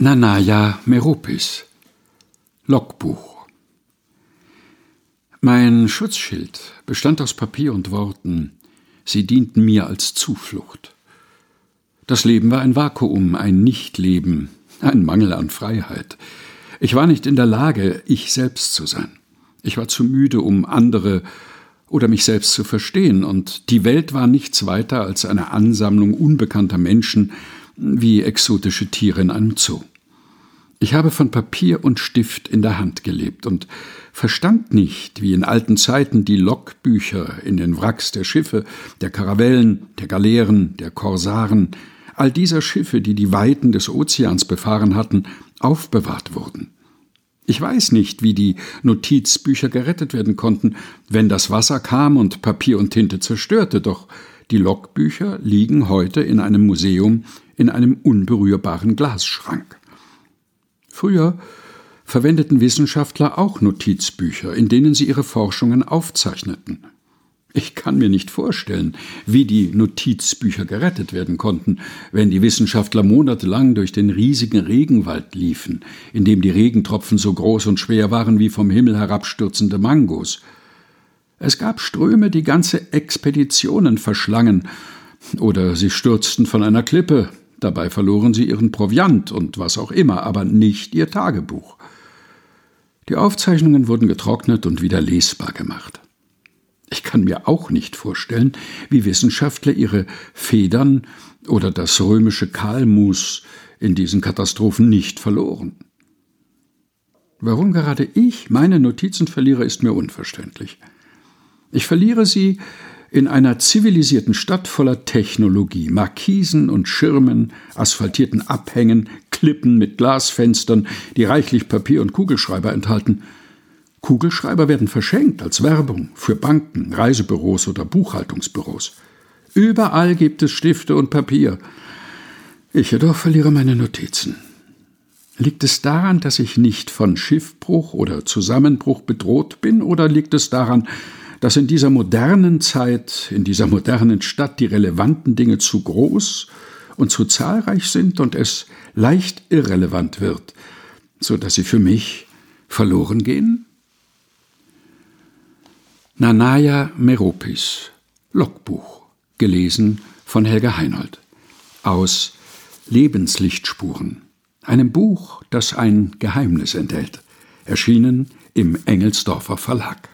Nanaya Meropis Logbuch Mein Schutzschild bestand aus Papier und Worten. Sie dienten mir als Zuflucht. Das Leben war ein Vakuum, ein Nichtleben, ein Mangel an Freiheit. Ich war nicht in der Lage, ich selbst zu sein. Ich war zu müde, um andere oder mich selbst zu verstehen, und die Welt war nichts weiter als eine Ansammlung unbekannter Menschen wie exotische Tiere in einem Zoo. Ich habe von Papier und Stift in der Hand gelebt und verstand nicht, wie in alten Zeiten die Logbücher in den Wracks der Schiffe, der Karavellen, der Galeeren, der Korsaren, all dieser Schiffe, die die Weiten des Ozeans befahren hatten, aufbewahrt wurden. Ich weiß nicht, wie die Notizbücher gerettet werden konnten, wenn das Wasser kam und Papier und Tinte zerstörte, doch die Logbücher liegen heute in einem Museum in einem unberührbaren Glasschrank. Früher verwendeten Wissenschaftler auch Notizbücher, in denen sie ihre Forschungen aufzeichneten. Ich kann mir nicht vorstellen, wie die Notizbücher gerettet werden konnten, wenn die Wissenschaftler monatelang durch den riesigen Regenwald liefen, in dem die Regentropfen so groß und schwer waren wie vom Himmel herabstürzende Mangos. Es gab Ströme, die ganze Expeditionen verschlangen, oder sie stürzten von einer Klippe, dabei verloren sie ihren Proviant und was auch immer, aber nicht ihr Tagebuch. Die Aufzeichnungen wurden getrocknet und wieder lesbar gemacht. Ich kann mir auch nicht vorstellen, wie Wissenschaftler ihre Federn oder das römische Kalmus in diesen Katastrophen nicht verloren. Warum gerade ich meine Notizen verliere, ist mir unverständlich. Ich verliere sie in einer zivilisierten Stadt voller Technologie, Markisen und Schirmen, asphaltierten Abhängen, Klippen mit Glasfenstern, die reichlich Papier und Kugelschreiber enthalten – Kugelschreiber werden verschenkt als Werbung für Banken, Reisebüros oder Buchhaltungsbüros. Überall gibt es Stifte und Papier. Ich jedoch verliere meine Notizen. Liegt es daran, dass ich nicht von Schiffbruch oder Zusammenbruch bedroht bin, oder liegt es daran, dass in dieser modernen Zeit, in dieser modernen Stadt die relevanten Dinge zu groß und zu zahlreich sind und es leicht irrelevant wird, so dass sie für mich verloren gehen? Nanaya Meropis Logbuch gelesen von Helga Heinold aus Lebenslichtspuren, einem Buch, das ein Geheimnis enthält, erschienen im Engelsdorfer Verlag.